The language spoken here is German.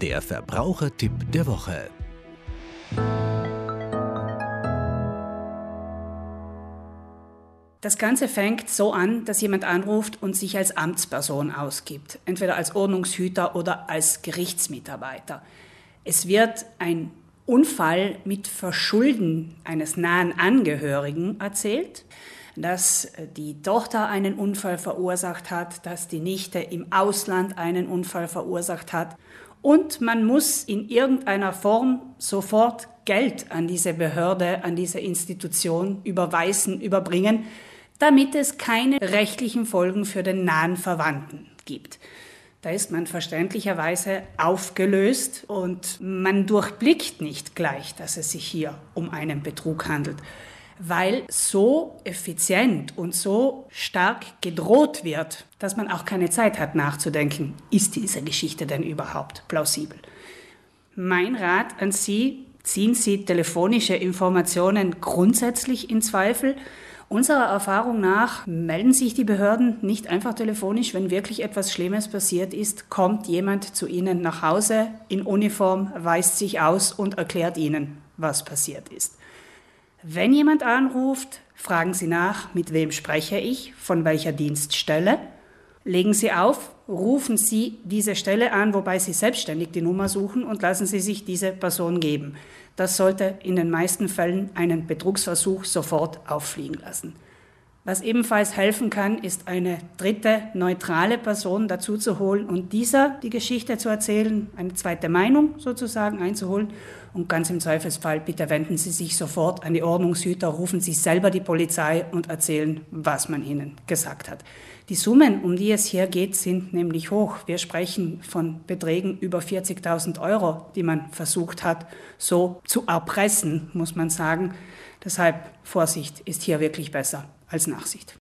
Der Verbrauchertipp der Woche. Das Ganze fängt so an, dass jemand anruft und sich als Amtsperson ausgibt, entweder als Ordnungshüter oder als Gerichtsmitarbeiter. Es wird ein Unfall mit Verschulden eines nahen Angehörigen erzählt, dass die Tochter einen Unfall verursacht hat, dass die Nichte im Ausland einen Unfall verursacht hat und man muss in irgendeiner Form sofort Geld an diese Behörde, an diese Institution überweisen, überbringen, damit es keine rechtlichen Folgen für den nahen Verwandten gibt. Da ist man verständlicherweise aufgelöst und man durchblickt nicht gleich, dass es sich hier um einen Betrug handelt, weil so effizient und so stark gedroht wird, dass man auch keine Zeit hat nachzudenken, ist diese Geschichte denn überhaupt plausibel. Mein Rat an Sie, ziehen Sie telefonische Informationen grundsätzlich in Zweifel Unserer Erfahrung nach melden sich die Behörden nicht einfach telefonisch, wenn wirklich etwas Schlimmes passiert ist, kommt jemand zu Ihnen nach Hause in Uniform, weist sich aus und erklärt Ihnen, was passiert ist. Wenn jemand anruft, fragen Sie nach, mit wem spreche ich, von welcher Dienststelle. Legen Sie auf, rufen Sie diese Stelle an, wobei Sie selbstständig die Nummer suchen und lassen Sie sich diese Person geben. Das sollte in den meisten Fällen einen Betrugsversuch sofort auffliegen lassen. Was ebenfalls helfen kann, ist eine dritte neutrale Person dazu zu holen und dieser die Geschichte zu erzählen, eine zweite Meinung sozusagen einzuholen. Und ganz im Zweifelsfall, bitte wenden Sie sich sofort an die Ordnungshüter, rufen Sie selber die Polizei und erzählen, was man Ihnen gesagt hat. Die Summen, um die es hier geht, sind nämlich hoch. Wir sprechen von Beträgen über 40.000 Euro, die man versucht hat, so zu erpressen, muss man sagen. Deshalb Vorsicht ist hier wirklich besser als Nachsicht.